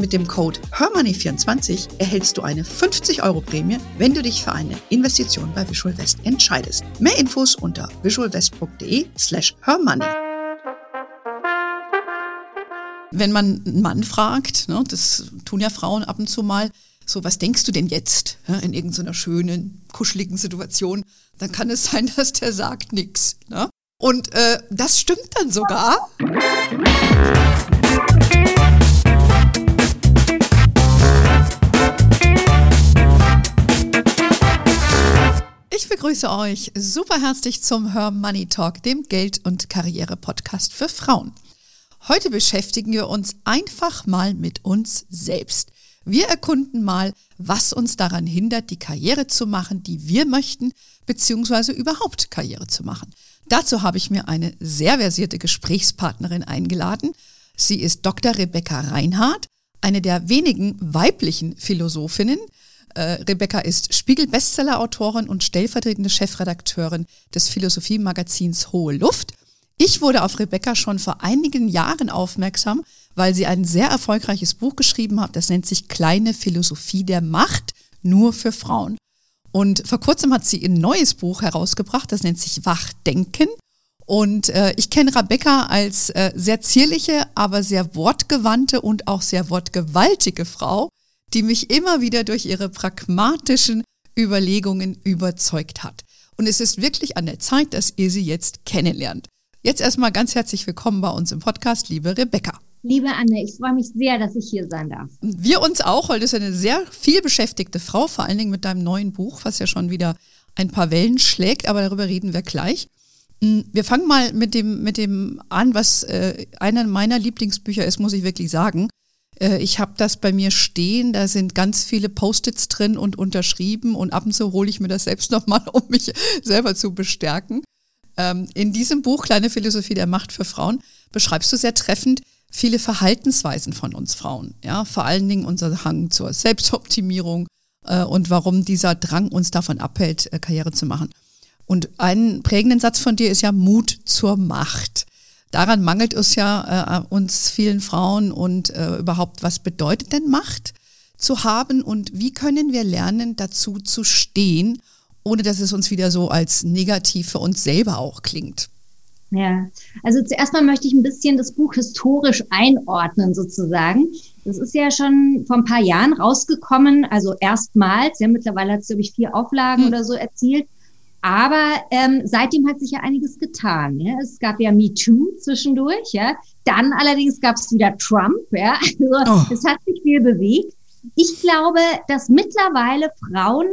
Mit dem Code HERMONEY24 erhältst du eine 50 Euro Prämie, wenn du dich für eine Investition bei Visual West entscheidest. Mehr Infos unter visualwest.de slash hermoney. Wenn man einen Mann fragt, ne, das tun ja Frauen ab und zu mal, so, was denkst du denn jetzt ja, in irgendeiner schönen, kuscheligen Situation? Dann kann es sein, dass der sagt nichts. Ne? Und äh, das stimmt dann sogar. Begrüße euch super herzlich zum Her Money Talk, dem Geld- und Karriere-Podcast für Frauen. Heute beschäftigen wir uns einfach mal mit uns selbst. Wir erkunden mal, was uns daran hindert, die Karriere zu machen, die wir möchten, beziehungsweise überhaupt Karriere zu machen. Dazu habe ich mir eine sehr versierte Gesprächspartnerin eingeladen. Sie ist Dr. Rebecca Reinhardt, eine der wenigen weiblichen Philosophinnen, Rebecca ist Spiegel-Bestseller-Autorin und stellvertretende Chefredakteurin des Philosophie-Magazins Hohe Luft. Ich wurde auf Rebecca schon vor einigen Jahren aufmerksam, weil sie ein sehr erfolgreiches Buch geschrieben hat. Das nennt sich Kleine Philosophie der Macht, nur für Frauen. Und vor kurzem hat sie ein neues Buch herausgebracht, das nennt sich Wachdenken. Und äh, ich kenne Rebecca als äh, sehr zierliche, aber sehr wortgewandte und auch sehr wortgewaltige Frau die mich immer wieder durch ihre pragmatischen Überlegungen überzeugt hat. Und es ist wirklich an der Zeit, dass ihr sie jetzt kennenlernt. Jetzt erstmal ganz herzlich willkommen bei uns im Podcast, liebe Rebecca. Liebe Anne, ich freue mich sehr, dass ich hier sein darf. Wir uns auch, du bist eine sehr viel beschäftigte Frau, vor allen Dingen mit deinem neuen Buch, was ja schon wieder ein paar Wellen schlägt, aber darüber reden wir gleich. Hm, wir fangen mal mit dem, mit dem an, was äh, einer meiner Lieblingsbücher ist, muss ich wirklich sagen. Äh, ich habe das bei mir stehen, da sind ganz viele Post-its drin und unterschrieben und ab und zu hole ich mir das selbst nochmal, um mich selber zu bestärken. Ähm, in diesem Buch Kleine Philosophie der Macht für Frauen beschreibst du sehr treffend viele Verhaltensweisen von uns Frauen. Ja, vor allen Dingen unser Hang zur Selbstoptimierung äh, und warum dieser Drang uns davon abhält, äh, Karriere zu machen. Und einen prägenden Satz von dir ist ja Mut zur Macht. Daran mangelt es ja äh, uns vielen Frauen und äh, überhaupt, was bedeutet denn Macht zu haben und wie können wir lernen, dazu zu stehen, ohne dass es uns wieder so als negativ für uns selber auch klingt. Ja, also zuerst mal möchte ich ein bisschen das Buch historisch einordnen sozusagen. Das ist ja schon vor ein paar Jahren rausgekommen, also erstmals, ja, mittlerweile hat es, glaube ich, vier Auflagen hm. oder so erzielt. Aber ähm, seitdem hat sich ja einiges getan. Ja? Es gab ja MeToo zwischendurch, ja. Dann allerdings gab es wieder Trump, ja. Also oh. es hat sich viel bewegt. Ich glaube, dass mittlerweile Frauen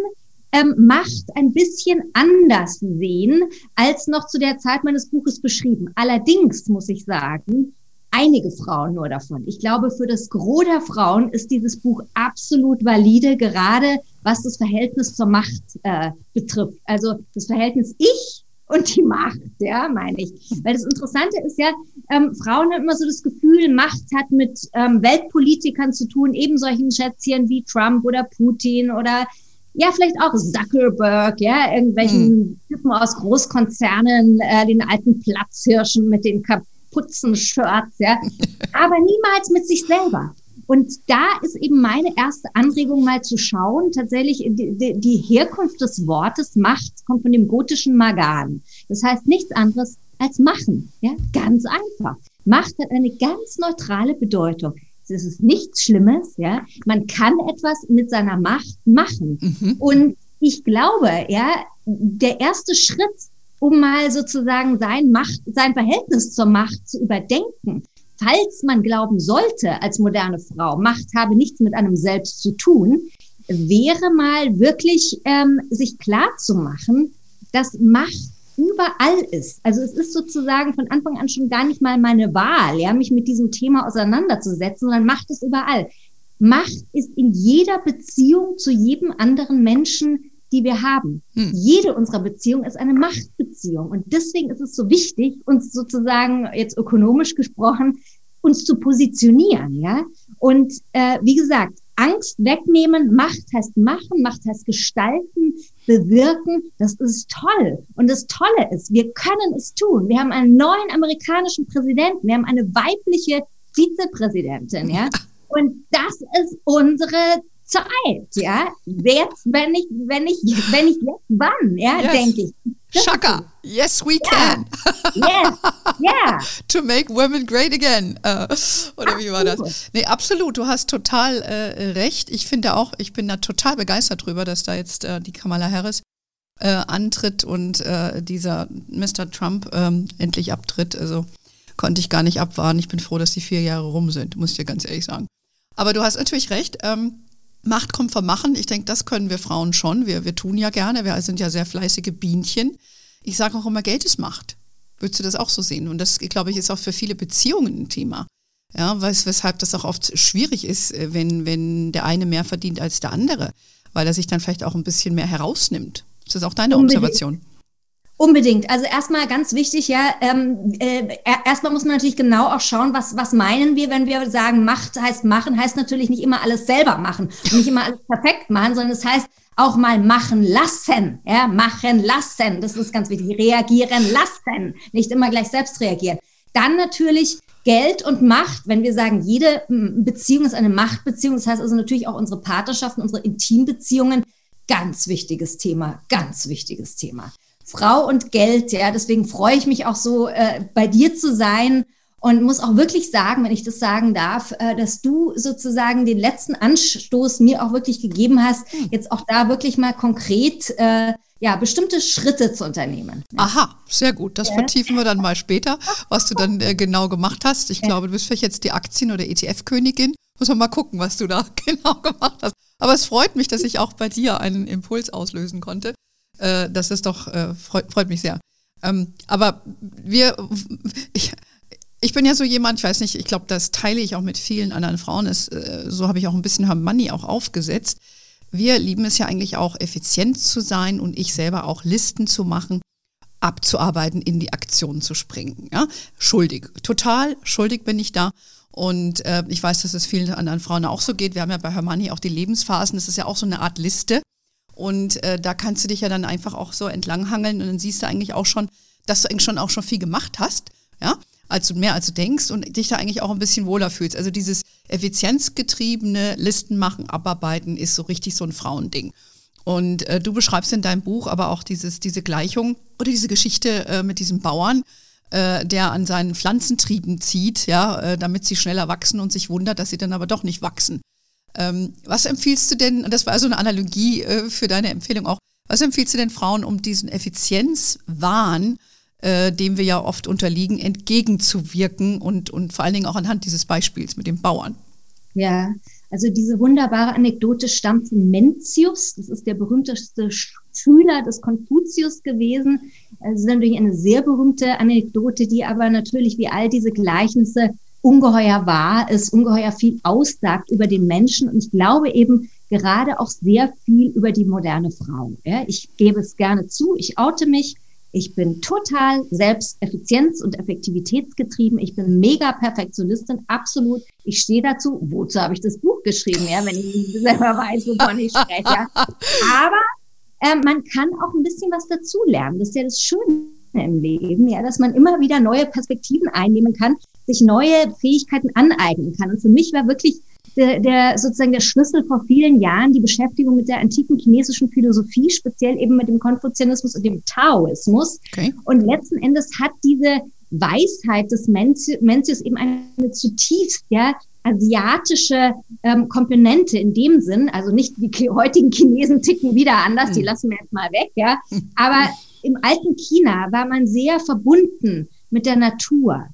ähm, Macht ein bisschen anders sehen als noch zu der Zeit meines Buches beschrieben. Allerdings muss ich sagen, einige Frauen nur davon. Ich glaube, für das Gros der Frauen ist dieses Buch absolut valide, gerade was das Verhältnis zur Macht äh, betrifft. Also das Verhältnis Ich und die Macht, ja, meine ich. Weil das Interessante ist ja, ähm, Frauen haben immer so das Gefühl, Macht hat mit ähm, Weltpolitikern zu tun, eben solchen Schätzchen wie Trump oder Putin oder ja, vielleicht auch Zuckerberg, ja, irgendwelchen hm. Typen aus Großkonzernen, äh, den alten Platzhirschen mit den Kap Putzen-Shirts, ja, aber niemals mit sich selber. Und da ist eben meine erste Anregung mal zu schauen, tatsächlich die, die Herkunft des Wortes Macht kommt von dem gotischen Magan. Das heißt nichts anderes als machen. Ja, ganz einfach. Macht hat eine ganz neutrale Bedeutung. Es ist nichts Schlimmes. Ja, man kann etwas mit seiner Macht machen. Mhm. Und ich glaube, ja, der erste Schritt um mal sozusagen sein Macht, sein Verhältnis zur Macht zu überdenken. Falls man glauben sollte, als moderne Frau, Macht habe nichts mit einem selbst zu tun, wäre mal wirklich ähm, sich klar zu machen, dass Macht überall ist. Also es ist sozusagen von Anfang an schon gar nicht mal meine Wahl, ja, mich mit diesem Thema auseinanderzusetzen, sondern Macht ist überall. Macht ist in jeder Beziehung zu jedem anderen Menschen, die wir haben. Hm. Jede unserer Beziehungen ist eine Machtbeziehung. Und deswegen ist es so wichtig, uns sozusagen jetzt ökonomisch gesprochen, uns zu positionieren, ja. Und äh, wie gesagt, Angst wegnehmen, Macht heißt machen, Macht heißt gestalten, bewirken. Das ist toll. Und das Tolle ist, wir können es tun. Wir haben einen neuen amerikanischen Präsidenten, wir haben eine weibliche Vizepräsidentin, ja. Und das ist unsere Zeit, ja. Jetzt, wenn ich, wenn ich, wenn ich jetzt wann, ja, yes. denke ich. Shaka, yes we can. Yes, yeah. to make women great again. Uh, oder wie war das? Nee, absolut, du hast total äh, recht. Ich finde auch, ich bin da total begeistert drüber, dass da jetzt äh, die Kamala Harris äh, antritt und äh, dieser Mr. Trump ähm, endlich abtritt. Also konnte ich gar nicht abwarten. Ich bin froh, dass die vier Jahre rum sind, muss ich dir ganz ehrlich sagen. Aber du hast natürlich recht. Ähm, Macht kommt vom Machen. Ich denke, das können wir Frauen schon. Wir, wir tun ja gerne. Wir sind ja sehr fleißige Bienchen. Ich sage auch immer, Geld ist Macht. Würdest du das auch so sehen? Und das, glaube ich, ist auch für viele Beziehungen ein Thema. Ja, wes weshalb das auch oft schwierig ist, äh, wenn, wenn der eine mehr verdient als der andere, weil er sich dann vielleicht auch ein bisschen mehr herausnimmt. Ist das auch deine. Observation? Unbedingt. Also erstmal ganz wichtig, ja, ähm, äh, erstmal muss man natürlich genau auch schauen, was, was meinen wir, wenn wir sagen, Macht heißt machen, heißt natürlich nicht immer alles selber machen und nicht immer alles perfekt machen, sondern es das heißt auch mal machen lassen, ja, machen lassen. Das ist ganz wichtig. Reagieren lassen, nicht immer gleich selbst reagieren. Dann natürlich Geld und Macht, wenn wir sagen, jede Beziehung ist eine Machtbeziehung, das heißt also natürlich auch unsere Partnerschaften, unsere Intimbeziehungen, ganz wichtiges Thema, ganz wichtiges Thema. Frau und Geld. Ja, deswegen freue ich mich auch so, äh, bei dir zu sein und muss auch wirklich sagen, wenn ich das sagen darf, äh, dass du sozusagen den letzten Anstoß mir auch wirklich gegeben hast, hm. jetzt auch da wirklich mal konkret äh, ja, bestimmte Schritte zu unternehmen. Aha, sehr gut. Das ja. vertiefen wir dann mal später, was du dann äh, genau gemacht hast. Ich ja. glaube, du bist vielleicht jetzt die Aktien- oder ETF-Königin. Muss man mal gucken, was du da genau gemacht hast. Aber es freut mich, dass ich auch bei dir einen Impuls auslösen konnte. Äh, das ist doch, äh, freut, freut mich sehr. Ähm, aber wir, ich, ich bin ja so jemand, ich weiß nicht, ich glaube, das teile ich auch mit vielen anderen Frauen, ist, äh, so habe ich auch ein bisschen Money auch aufgesetzt. Wir lieben es ja eigentlich auch, effizient zu sein und ich selber auch Listen zu machen, abzuarbeiten, in die Aktion zu springen. Ja? Schuldig, total schuldig bin ich da. Und äh, ich weiß, dass es vielen anderen Frauen auch so geht. Wir haben ja bei Hermanni auch die Lebensphasen. Das ist ja auch so eine Art Liste. Und äh, da kannst du dich ja dann einfach auch so entlanghangeln und dann siehst du eigentlich auch schon, dass du eigentlich schon auch schon viel gemacht hast, ja, als du mehr als du denkst und dich da eigentlich auch ein bisschen wohler fühlst. Also dieses effizienzgetriebene Listen machen, abarbeiten ist so richtig so ein Frauending. Und äh, du beschreibst in deinem Buch aber auch dieses, diese Gleichung oder diese Geschichte äh, mit diesem Bauern, äh, der an seinen Pflanzentrieben zieht, ja, äh, damit sie schneller wachsen und sich wundert, dass sie dann aber doch nicht wachsen. Ähm, was empfiehlst du denn, das war also eine Analogie äh, für deine Empfehlung auch, was empfiehlst du denn Frauen, um diesen Effizienzwahn, äh, dem wir ja oft unterliegen, entgegenzuwirken und, und vor allen Dingen auch anhand dieses Beispiels mit dem Bauern? Ja, also diese wunderbare Anekdote stammt von Mencius. Das ist der berühmteste Schüler des Konfuzius gewesen. Es ist natürlich eine sehr berühmte Anekdote, die aber natürlich wie all diese Gleichnisse ungeheuer wahr ist, ungeheuer viel aussagt über den Menschen. Und ich glaube eben gerade auch sehr viel über die moderne Frau. Ja, ich gebe es gerne zu, ich oute mich. Ich bin total selbsteffizienz- und effektivitätsgetrieben. Ich bin mega Perfektionistin, absolut. Ich stehe dazu. Wozu habe ich das Buch geschrieben, ja, wenn ich selber weiß, wovon ich spreche. Aber äh, man kann auch ein bisschen was dazulernen. Das ist ja das Schöne im Leben, ja, dass man immer wieder neue Perspektiven einnehmen kann, sich neue Fähigkeiten aneignen kann. Und für mich war wirklich der, der sozusagen der Schlüssel vor vielen Jahren die Beschäftigung mit der antiken chinesischen Philosophie, speziell eben mit dem Konfuzianismus und dem Taoismus. Okay. Und letzten Endes hat diese Weisheit des Mencius eben eine zutiefst ja, asiatische ähm, Komponente in dem Sinn, also nicht die heutigen Chinesen ticken wieder anders, die hm. lassen wir jetzt mal weg, ja. Aber im alten China war man sehr verbunden mit der Natur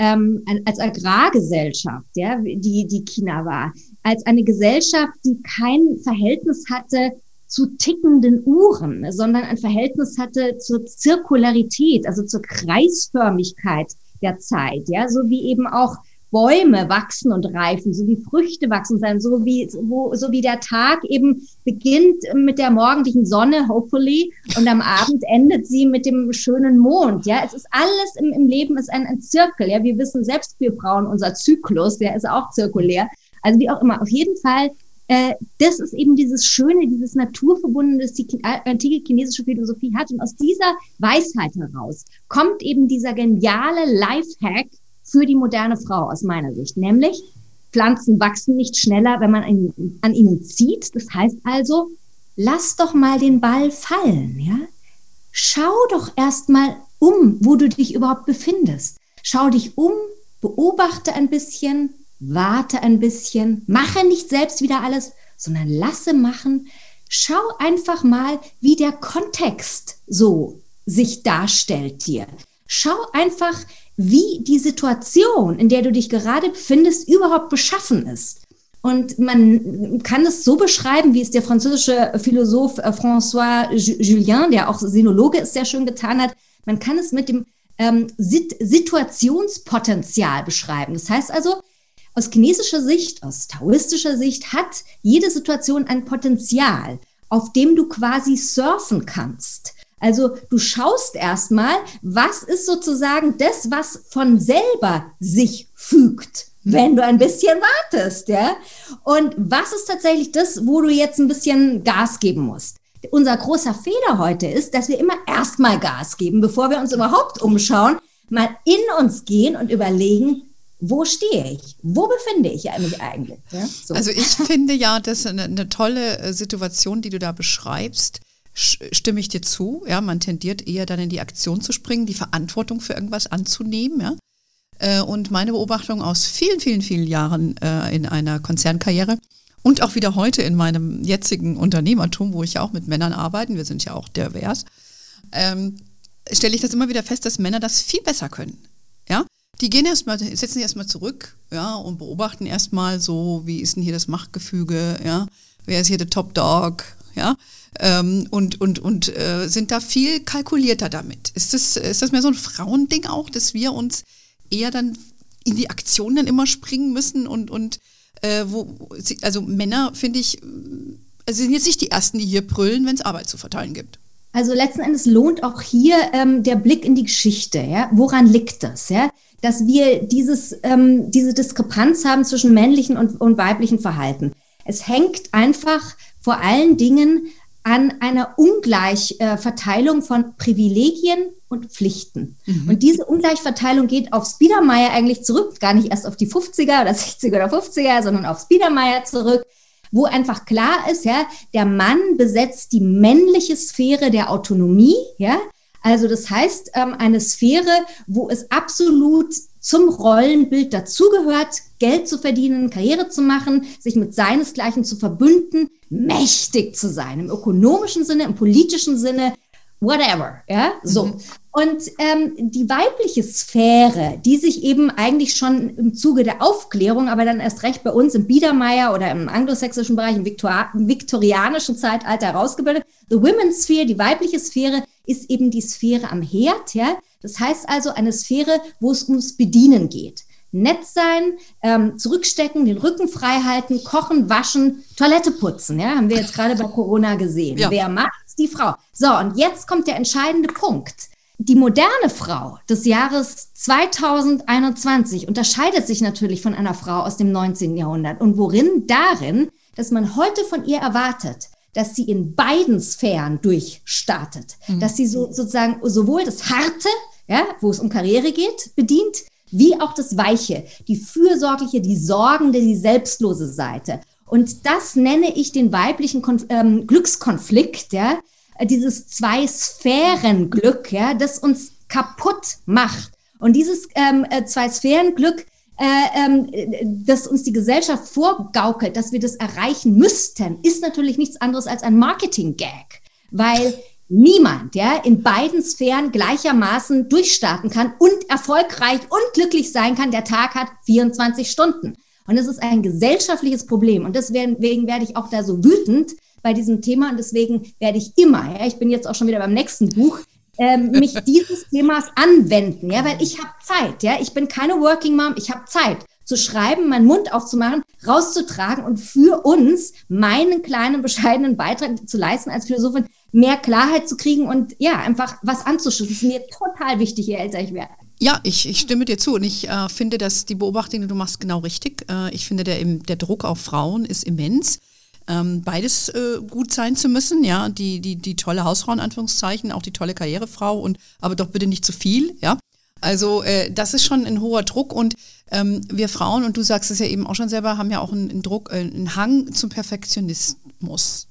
ähm, als Agrargesellschaft, ja, die, die China war, als eine Gesellschaft, die kein Verhältnis hatte zu tickenden Uhren, sondern ein Verhältnis hatte zur Zirkularität, also zur Kreisförmigkeit der Zeit, ja, so wie eben auch Bäume wachsen und reifen, so wie Früchte wachsen sein, so wie, wo, so wie der Tag eben beginnt mit der morgendlichen Sonne, hopefully, und am Abend endet sie mit dem schönen Mond. Ja, es ist alles im, im Leben ist ein, ein Zirkel. Ja, wir wissen selbst, wir Frauen, unser Zyklus, der ist auch zirkulär. Also wie auch immer, auf jeden Fall äh, das ist eben dieses Schöne, dieses Naturverbundene, das die antike chinesische Philosophie hat. Und aus dieser Weisheit heraus kommt eben dieser geniale Lifehack für die moderne Frau aus meiner Sicht, nämlich Pflanzen wachsen nicht schneller, wenn man an, an ihnen zieht. Das heißt also, lass doch mal den Ball fallen, ja? Schau doch erst mal um, wo du dich überhaupt befindest. Schau dich um, beobachte ein bisschen, warte ein bisschen, mache nicht selbst wieder alles, sondern lasse machen. Schau einfach mal, wie der Kontext so sich darstellt dir. Schau einfach, wie die Situation, in der du dich gerade befindest, überhaupt beschaffen ist. Und man kann es so beschreiben, wie es der französische Philosoph äh, François Julien, der auch Sinologe ist, sehr schön getan hat. Man kann es mit dem ähm, Situationspotenzial beschreiben. Das heißt also, aus chinesischer Sicht, aus taoistischer Sicht hat jede Situation ein Potenzial, auf dem du quasi surfen kannst. Also du schaust erstmal, was ist sozusagen das, was von selber sich fügt, wenn du ein bisschen wartest, ja? Und was ist tatsächlich das, wo du jetzt ein bisschen Gas geben musst? Unser großer Fehler heute ist, dass wir immer erstmal Gas geben, bevor wir uns überhaupt umschauen, mal in uns gehen und überlegen, wo stehe ich? Wo befinde ich mich eigentlich? Ja, so. Also ich finde ja, das ist eine, eine, tolle äh, Situation, die du da beschreibst. Stimme ich dir zu? Ja, man tendiert eher dann in die Aktion zu springen, die Verantwortung für irgendwas anzunehmen. Ja? Äh, und meine Beobachtung aus vielen, vielen, vielen Jahren äh, in einer Konzernkarriere und auch wieder heute in meinem jetzigen Unternehmertum, wo ich ja auch mit Männern arbeite, wir sind ja auch divers, ähm, stelle ich das immer wieder fest, dass Männer das viel besser können. Ja, die gehen erstmal, setzen sich erstmal zurück, ja, und beobachten erstmal so, wie ist denn hier das Machtgefüge, ja, wer ist hier der Top Dog, ja, ähm, und, und, und äh, sind da viel kalkulierter damit. Ist das, ist das mehr so ein Frauending auch, dass wir uns eher dann in die Aktion dann immer springen müssen und, und äh, wo, also Männer, finde ich, also sind jetzt nicht die Ersten, die hier brüllen, wenn es Arbeit zu verteilen gibt. Also letzten Endes lohnt auch hier ähm, der Blick in die Geschichte. Ja? Woran liegt das? Ja? dass wir dieses, ähm, diese Diskrepanz haben zwischen männlichen und, und weiblichen Verhalten. Es hängt einfach vor allen Dingen an einer Ungleichverteilung äh, von Privilegien und Pflichten. Mhm. Und diese Ungleichverteilung geht auf Spiedermeier eigentlich zurück, gar nicht erst auf die 50er oder 60er oder 50er, sondern auf Spiedermeier zurück, wo einfach klar ist, ja, der Mann besetzt die männliche Sphäre der Autonomie, ja, also das heißt, ähm, eine Sphäre, wo es absolut zum Rollenbild dazugehört, Geld zu verdienen, Karriere zu machen, sich mit seinesgleichen zu verbünden, mächtig zu sein, im ökonomischen Sinne, im politischen Sinne, whatever, ja, so. Mhm. Und ähm, die weibliche Sphäre, die sich eben eigentlich schon im Zuge der Aufklärung, aber dann erst recht bei uns im Biedermeier oder im anglosächsischen Bereich, im, Viktor im viktorianischen Zeitalter herausgebildet, the women's sphere, die weibliche Sphäre, ist eben die Sphäre am Herd, ja. Das heißt also eine Sphäre, wo es ums Bedienen geht nett sein, ähm, zurückstecken, den Rücken frei halten, kochen, waschen, Toilette putzen. Ja, haben wir jetzt gerade bei Corona gesehen. Ja. Wer macht's? Die Frau. So, und jetzt kommt der entscheidende Punkt. Die moderne Frau des Jahres 2021 unterscheidet sich natürlich von einer Frau aus dem 19. Jahrhundert. Und worin? Darin, dass man heute von ihr erwartet, dass sie in beiden Sphären durchstartet. Mhm. Dass sie so, sozusagen sowohl das Harte, ja, wo es um Karriere geht, bedient, wie auch das Weiche, die fürsorgliche, die sorgende, die selbstlose Seite. Und das nenne ich den weiblichen Konf ähm, Glückskonflikt, ja, dieses Zwei-Sphären-Glück, ja, das uns kaputt macht. Und dieses ähm, äh, Zwei-Sphären-Glück, äh, ähm, das uns die Gesellschaft vorgaukelt, dass wir das erreichen müssten, ist natürlich nichts anderes als ein Marketing-Gag. Weil niemand, ja, in beiden Sphären gleichermaßen durchstarten kann und erfolgreich und glücklich sein kann. Der Tag hat 24 Stunden. Und es ist ein gesellschaftliches Problem. Und deswegen werde ich auch da so wütend bei diesem Thema. Und deswegen werde ich immer, ja, ich bin jetzt auch schon wieder beim nächsten Buch, ähm, mich dieses Themas anwenden, ja, weil ich habe Zeit, ja. Ich bin keine Working Mom, ich habe Zeit zu schreiben, meinen Mund aufzumachen, rauszutragen und für uns meinen kleinen, bescheidenen Beitrag zu leisten als Philosophin, mehr Klarheit zu kriegen und ja, einfach was anzuschließen. Das ist mir total wichtig, je älter ich werde. Ja, ich, ich stimme dir zu und ich äh, finde, dass die Beobachtung, die du machst, genau richtig. Äh, ich finde, der, der Druck auf Frauen ist immens. Ähm, beides äh, gut sein zu müssen, ja, die, die, die tolle Hausfrau in Anführungszeichen, auch die tolle Karrierefrau und aber doch bitte nicht zu viel, ja. Also äh, das ist schon ein hoher Druck und ähm, wir Frauen, und du sagst es ja eben auch schon selber, haben ja auch einen, einen Druck, äh, einen Hang zum Perfektionismus.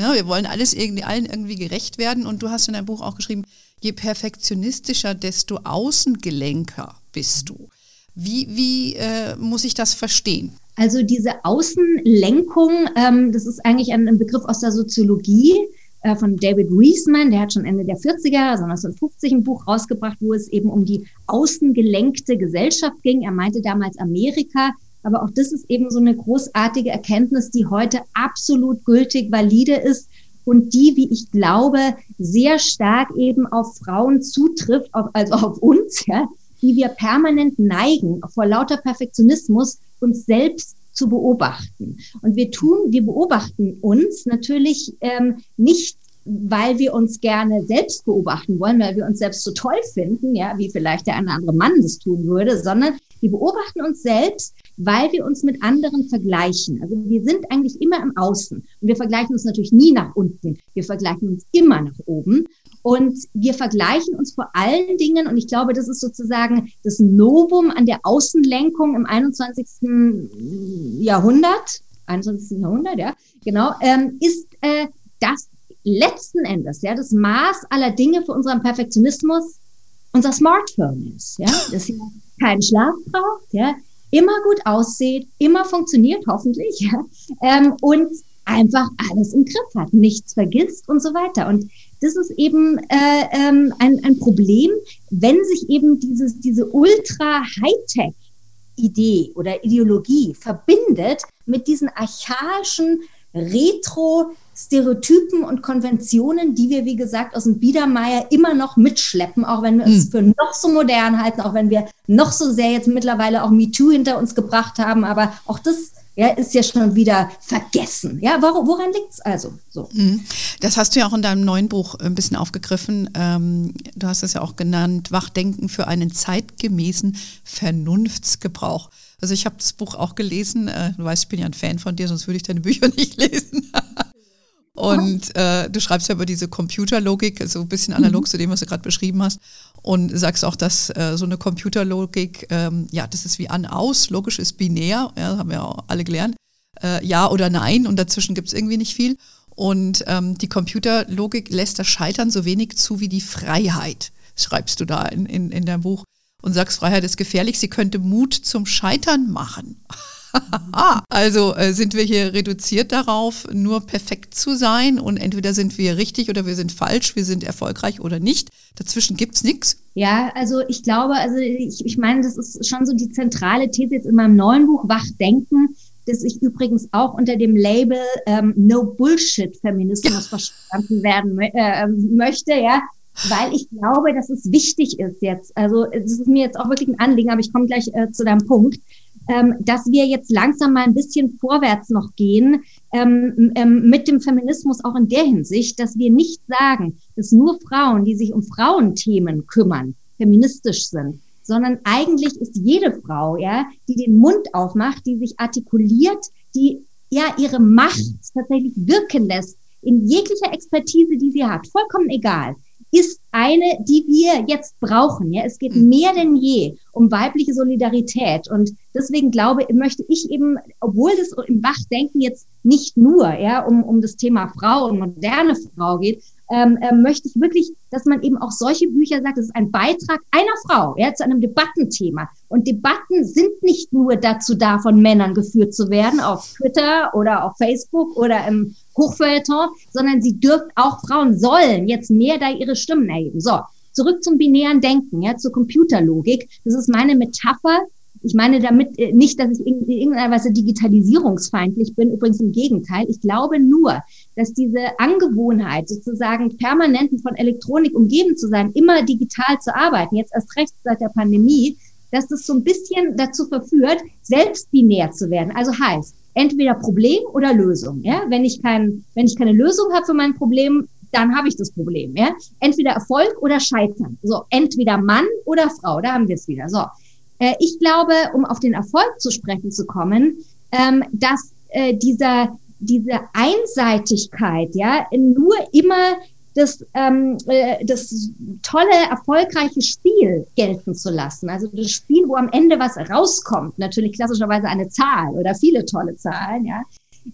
Ja? wir wollen alles irgendwie allen irgendwie gerecht werden und du hast in deinem Buch auch geschrieben, je perfektionistischer, desto außengelenker bist du. Wie, wie äh, muss ich das verstehen? Also diese Außenlenkung, ähm, das ist eigentlich ein, ein, Begriff aus der Soziologie äh, von David Reisman, der hat schon Ende der 40er, also 1950 ein Buch rausgebracht, wo es eben um die außengelenkte Gesellschaft ging. Er meinte damals Amerika, aber auch das ist eben so eine großartige Erkenntnis, die heute absolut gültig, valide ist und die, wie ich glaube, sehr stark eben auf Frauen zutrifft, auf, also auf uns, ja, die wir permanent neigen, vor lauter Perfektionismus uns selbst zu beobachten. Und wir tun, wir beobachten uns natürlich ähm, nicht weil wir uns gerne selbst beobachten wollen, weil wir uns selbst so toll finden, ja, wie vielleicht der eine andere Mann das tun würde, sondern wir beobachten uns selbst, weil wir uns mit anderen vergleichen. Also wir sind eigentlich immer im Außen und wir vergleichen uns natürlich nie nach unten. Wir vergleichen uns immer nach oben. Und wir vergleichen uns vor allen Dingen, und ich glaube, das ist sozusagen das Novum an der Außenlenkung im 21. Jahrhundert, 21. Jahrhundert, ja, genau, ähm, ist, äh, dass letzten Endes, ja, das Maß aller Dinge für unseren Perfektionismus unser Smartphone ist, ja, das ja keinen Schlaf braucht, ja, immer gut aussieht, immer funktioniert, hoffentlich, ja, ähm, und einfach alles im Griff hat, nichts vergisst und so weiter. Und das ist eben äh, ähm, ein, ein Problem, wenn sich eben dieses, diese ultra Hightech Idee oder Ideologie verbindet mit diesen archaischen Retro-Stereotypen und Konventionen, die wir, wie gesagt, aus dem Biedermeier immer noch mitschleppen, auch wenn wir mhm. es hm. für noch so modern halten, auch wenn wir noch so sehr jetzt mittlerweile auch MeToo hinter uns gebracht haben. Aber auch das ja, ist ja schon wieder vergessen. Ja, woran, woran liegt es also? So. Mhm. Das hast du ja auch in deinem neuen Buch ein bisschen aufgegriffen. Ähm, du hast es ja auch genannt, Wachdenken für einen zeitgemäßen Vernunftsgebrauch. Also ich habe das Buch auch gelesen. Äh, du weißt, ich bin ja ein Fan von dir, sonst würde ich deine Bücher nicht lesen. Und äh, du schreibst ja über diese Computerlogik, so ein bisschen analog mhm. zu dem, was du gerade beschrieben hast. Und sagst auch, dass äh, so eine Computerlogik, ähm, ja, das ist wie an-aus, logisch ist binär, ja, haben wir auch alle gelernt. Äh, ja oder nein und dazwischen gibt es irgendwie nicht viel. Und ähm, die Computerlogik lässt das Scheitern so wenig zu wie die Freiheit, schreibst du da in, in, in deinem Buch. Und sagst, Freiheit ist gefährlich, sie könnte Mut zum Scheitern machen. also äh, sind wir hier reduziert darauf, nur perfekt zu sein und entweder sind wir richtig oder wir sind falsch, wir sind erfolgreich oder nicht. Dazwischen gibt es nichts. Ja, also ich glaube, also ich, ich meine, das ist schon so die zentrale These jetzt in meinem neuen Buch Wachdenken, das ich übrigens auch unter dem Label ähm, No Bullshit Feminismus verstanden werden äh, möchte, ja weil ich glaube, dass es wichtig ist jetzt. Also es ist mir jetzt auch wirklich ein Anliegen, aber ich komme gleich äh, zu deinem Punkt. Ähm, dass wir jetzt langsam mal ein bisschen vorwärts noch gehen ähm, ähm, mit dem Feminismus auch in der Hinsicht, dass wir nicht sagen, dass nur Frauen, die sich um Frauenthemen kümmern, feministisch sind, sondern eigentlich ist jede Frau, ja, die den Mund aufmacht, die sich artikuliert, die ja ihre Macht tatsächlich wirken lässt in jeglicher Expertise, die sie hat, vollkommen egal ist eine, die wir jetzt brauchen. Ja, es geht mhm. mehr denn je um weibliche Solidarität. Und deswegen glaube, möchte ich eben, obwohl es im Wachdenken jetzt nicht nur ja, um, um das Thema Frau und moderne Frau geht, ähm, äh, möchte ich wirklich, dass man eben auch solche Bücher sagt, es ist ein Beitrag einer Frau ja, zu einem Debattenthema. Und Debatten sind nicht nur dazu da, von Männern geführt zu werden, auf Twitter oder auf Facebook oder im Hochfeuilleton, sondern sie dürfen auch Frauen sollen jetzt mehr da ihre Stimmen erheben. So, zurück zum binären Denken, ja, zur Computerlogik. Das ist meine Metapher. Ich meine damit äh, nicht, dass ich in irgendeiner Weise digitalisierungsfeindlich bin. Übrigens im Gegenteil. Ich glaube nur, dass diese Angewohnheit, sozusagen permanent von Elektronik umgeben zu sein, immer digital zu arbeiten, jetzt erst recht seit der Pandemie, dass das so ein bisschen dazu verführt, selbst binär zu werden. Also heißt, entweder Problem oder Lösung. Ja? Wenn, ich kein, wenn ich keine Lösung habe für mein Problem, dann habe ich das Problem. Ja? Entweder Erfolg oder Scheitern. So, entweder Mann oder Frau, da haben wir es wieder. So, äh, ich glaube, um auf den Erfolg zu sprechen zu kommen, ähm, dass äh, dieser diese Einseitigkeit, ja, nur immer das, ähm, äh, das tolle, erfolgreiche Spiel gelten zu lassen. Also das Spiel, wo am Ende was rauskommt, natürlich klassischerweise eine Zahl oder viele tolle Zahlen, ja,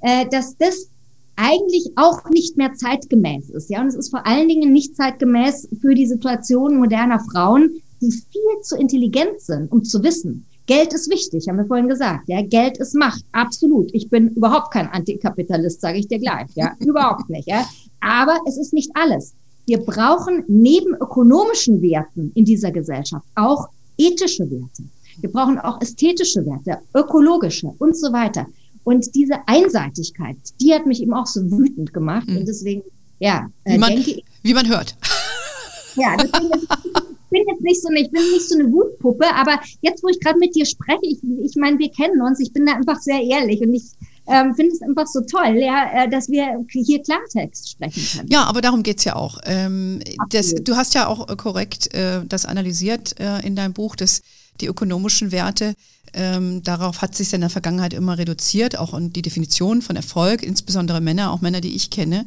äh, dass das eigentlich auch nicht mehr zeitgemäß ist. Ja, und es ist vor allen Dingen nicht zeitgemäß für die Situation moderner Frauen, die viel zu intelligent sind, um zu wissen, Geld ist wichtig, haben wir vorhin gesagt. Ja, Geld ist Macht, absolut. Ich bin überhaupt kein Antikapitalist, sage ich dir gleich. Ja, überhaupt nicht. Ja, aber es ist nicht alles. Wir brauchen neben ökonomischen Werten in dieser Gesellschaft auch ethische Werte. Wir brauchen auch ästhetische Werte, ökologische und so weiter. Und diese Einseitigkeit, die hat mich eben auch so wütend gemacht. Mhm. Und deswegen, ja, äh, wie man, denke ich. Wie man hört. Ja, deswegen bin jetzt nicht so eine, ich bin nicht so eine Wutpuppe, aber jetzt, wo ich gerade mit dir spreche, ich, ich meine, wir kennen uns, ich bin da einfach sehr ehrlich und ich ähm, finde es einfach so toll, ja, äh, dass wir hier Klartext sprechen können. Ja, aber darum geht's ja auch. Ähm, das, du hast ja auch korrekt äh, das analysiert äh, in deinem Buch, dass die ökonomischen Werte, ähm, darauf hat sich in der Vergangenheit immer reduziert, auch und die Definition von Erfolg, insbesondere Männer, auch Männer, die ich kenne,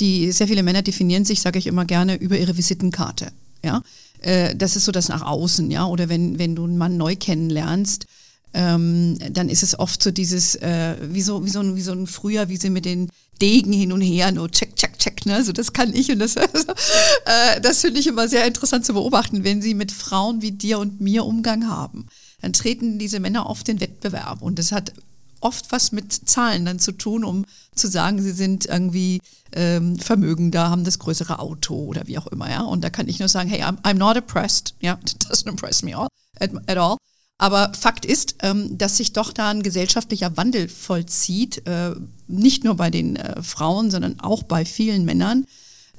die sehr viele Männer definieren sich, sage ich immer gerne, über ihre Visitenkarte. Ja, äh, das ist so das nach außen, ja. Oder wenn, wenn du einen Mann neu kennenlernst, ähm, dann ist es oft so dieses, äh, wie, so, wie, so ein, wie so ein Frühjahr, wie sie mit den Degen hin und her, nur check, check, check, ne? So, das kann ich und das, also, äh, das finde ich immer sehr interessant zu beobachten, wenn sie mit Frauen wie dir und mir Umgang haben. Dann treten diese Männer oft in Wettbewerb und das hat oft was mit Zahlen dann zu tun, um zu sagen, sie sind irgendwie ähm, vermögender, haben das größere Auto oder wie auch immer, ja. Und da kann ich nur sagen, hey, I'm, I'm not impressed, ja, yeah, doesn't impress me all, at, at all. Aber Fakt ist, ähm, dass sich doch da ein gesellschaftlicher Wandel vollzieht, äh, nicht nur bei den äh, Frauen, sondern auch bei vielen Männern,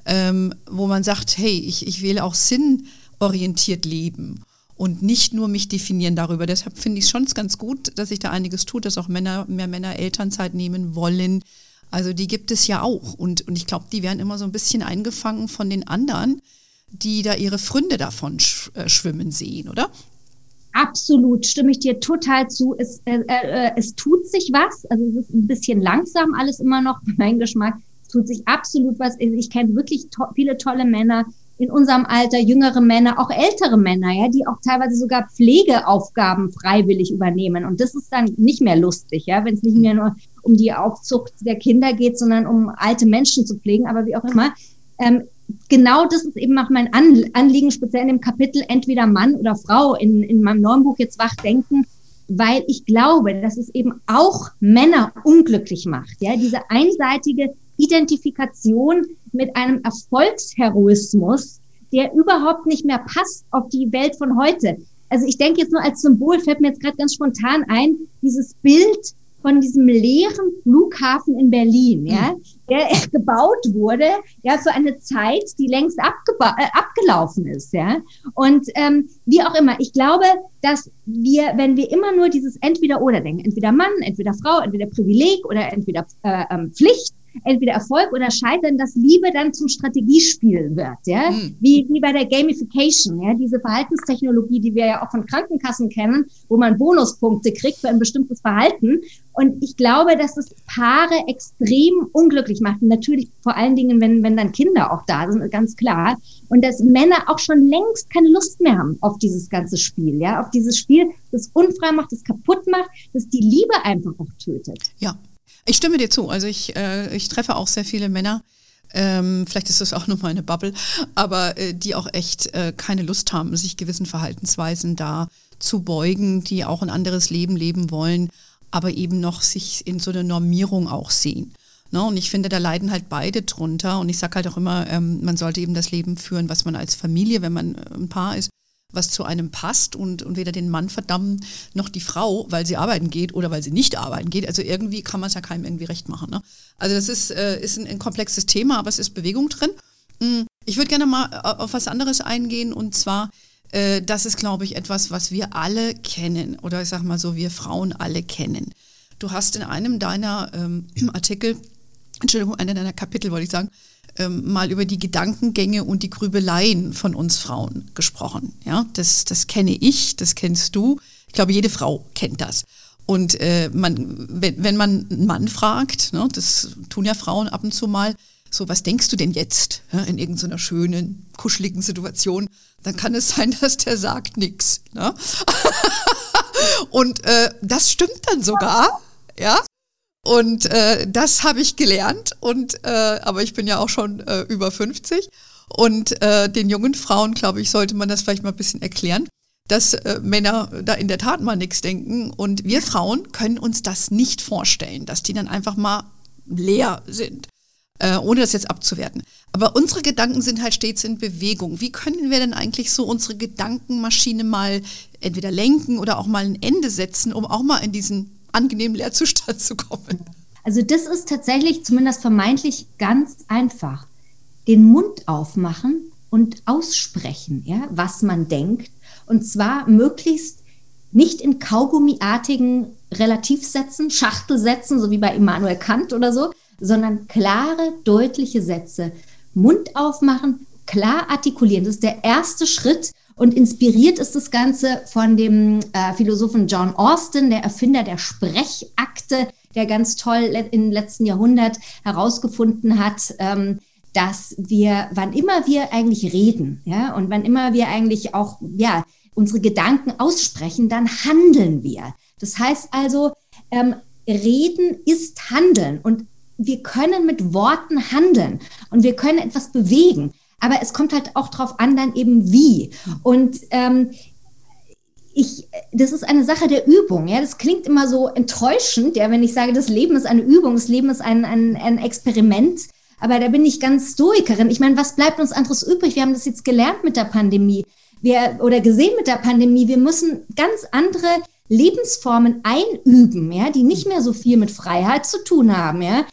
ähm, wo man sagt, hey, ich, ich will auch sinnorientiert leben und nicht nur mich definieren darüber. Deshalb finde ich es schon ganz gut, dass sich da einiges tut, dass auch Männer, mehr Männer Elternzeit nehmen wollen. Also die gibt es ja auch. Und, und ich glaube, die werden immer so ein bisschen eingefangen von den anderen, die da ihre Fründe davon sch äh, schwimmen sehen, oder? Absolut, stimme ich dir total zu. Es, äh, äh, es tut sich was. Also es ist ein bisschen langsam alles immer noch, mein Geschmack. Es tut sich absolut was. Ich kenne wirklich to viele tolle Männer in unserem Alter, jüngere Männer, auch ältere Männer, ja, die auch teilweise sogar Pflegeaufgaben freiwillig übernehmen. Und das ist dann nicht mehr lustig, ja, wenn es nicht mehr nur um die Aufzucht der Kinder geht, sondern um alte Menschen zu pflegen, aber wie auch immer. Ähm, genau das ist eben auch mein Anliegen, speziell in dem Kapitel entweder Mann oder Frau in, in meinem neuen Buch jetzt Wachdenken, weil ich glaube, dass es eben auch Männer unglücklich macht. Ja, diese einseitige Identifikation mit einem Erfolgsheroismus, der überhaupt nicht mehr passt auf die Welt von heute. Also ich denke jetzt nur als Symbol fällt mir jetzt gerade ganz spontan ein, dieses Bild von diesem leeren Flughafen in Berlin, ja, hm. der gebaut wurde, ja, für eine Zeit, die längst äh, abgelaufen ist, ja. Und ähm, wie auch immer, ich glaube, dass wir, wenn wir immer nur dieses Entweder-Oder denken, entweder Mann, entweder Frau, entweder Privileg oder entweder äh, ähm, Pflicht, entweder Erfolg oder Scheitern, dass Liebe dann zum Strategiespiel wird, ja, mhm. wie, wie bei der Gamification, ja, diese Verhaltenstechnologie, die wir ja auch von Krankenkassen kennen, wo man Bonuspunkte kriegt für ein bestimmtes Verhalten. Und ich glaube, dass es Paare extrem unglücklich macht. Und natürlich vor allen Dingen, wenn, wenn dann Kinder auch da sind, ganz klar. Und dass Männer auch schon längst keine Lust mehr haben auf dieses ganze Spiel, ja, auf dieses Spiel, das unfrei macht, das kaputt macht, das die Liebe einfach auch tötet. Ja, ich stimme dir zu. Also ich, äh, ich treffe auch sehr viele Männer, ähm, vielleicht ist das auch nur meine Bubble, aber äh, die auch echt äh, keine Lust haben, sich gewissen Verhaltensweisen da zu beugen, die auch ein anderes Leben leben wollen, aber eben noch sich in so einer Normierung auch sehen. Ne? Und ich finde, da leiden halt beide drunter. Und ich sage halt auch immer, ähm, man sollte eben das Leben führen, was man als Familie, wenn man äh, ein Paar ist, was zu einem passt und, und weder den Mann verdammen noch die Frau, weil sie arbeiten geht oder weil sie nicht arbeiten geht. Also irgendwie kann man es ja keinem irgendwie recht machen. Ne? Also das ist, äh, ist ein, ein, komplexes Thema, aber es ist Bewegung drin. Hm, ich würde gerne mal äh, auf was anderes eingehen und zwar äh, das ist, glaube ich, etwas, was wir alle kennen oder ich sage mal so, wir Frauen alle kennen. Du hast in einem deiner ähm, Artikel, Entschuldigung, einer deiner Kapitel, wollte ich sagen, ähm, mal über die Gedankengänge und die Grübeleien von uns Frauen gesprochen. Ja, das, das kenne ich, das kennst du. Ich glaube, jede Frau kennt das. Und äh, man, wenn, wenn man einen Mann fragt, ne, das tun ja Frauen ab und zu mal, so, was denkst du denn jetzt ja, in irgendeiner schönen, kuscheligen Situation? Dann kann es sein, dass der sagt nichts. Ne? Und äh, das stimmt dann sogar, ja. Und äh, das habe ich gelernt. Und äh, aber ich bin ja auch schon äh, über 50. Und äh, den jungen Frauen, glaube ich, sollte man das vielleicht mal ein bisschen erklären, dass äh, Männer da in der Tat mal nichts denken. Und wir Frauen können uns das nicht vorstellen, dass die dann einfach mal leer sind äh, ohne das jetzt abzuwerten. Aber unsere Gedanken sind halt stets in Bewegung. Wie können wir denn eigentlich so unsere Gedankenmaschine mal entweder lenken oder auch mal ein Ende setzen, um auch mal in diesen angenehmen Leerzustand zu kommen? Also das ist tatsächlich zumindest vermeintlich ganz einfach. Den Mund aufmachen und aussprechen, ja, was man denkt. Und zwar möglichst nicht in kaugummiartigen Relativsätzen, Schachtelsätzen, so wie bei Immanuel Kant oder so, sondern klare, deutliche Sätze. Mund aufmachen, klar artikulieren. Das ist der erste Schritt. Und inspiriert ist das Ganze von dem äh, Philosophen John Austin, der Erfinder der Sprechakte, der ganz toll im letzten Jahrhundert herausgefunden hat, ähm, dass wir, wann immer wir eigentlich reden, ja, und wann immer wir eigentlich auch, ja, unsere Gedanken aussprechen, dann handeln wir. Das heißt also, ähm, Reden ist Handeln. Und wir können mit Worten handeln und wir können etwas bewegen. Aber es kommt halt auch darauf an, dann eben wie. Und ähm, ich, das ist eine Sache der Übung. Ja, das klingt immer so enttäuschend, ja, wenn ich sage, das Leben ist eine Übung, das Leben ist ein, ein, ein Experiment. Aber da bin ich ganz Stoikerin. Ich meine, was bleibt uns anderes übrig? Wir haben das jetzt gelernt mit der Pandemie. Wir, oder gesehen mit der Pandemie. Wir müssen ganz andere Lebensformen einüben, ja, die nicht mehr so viel mit Freiheit zu tun haben, ja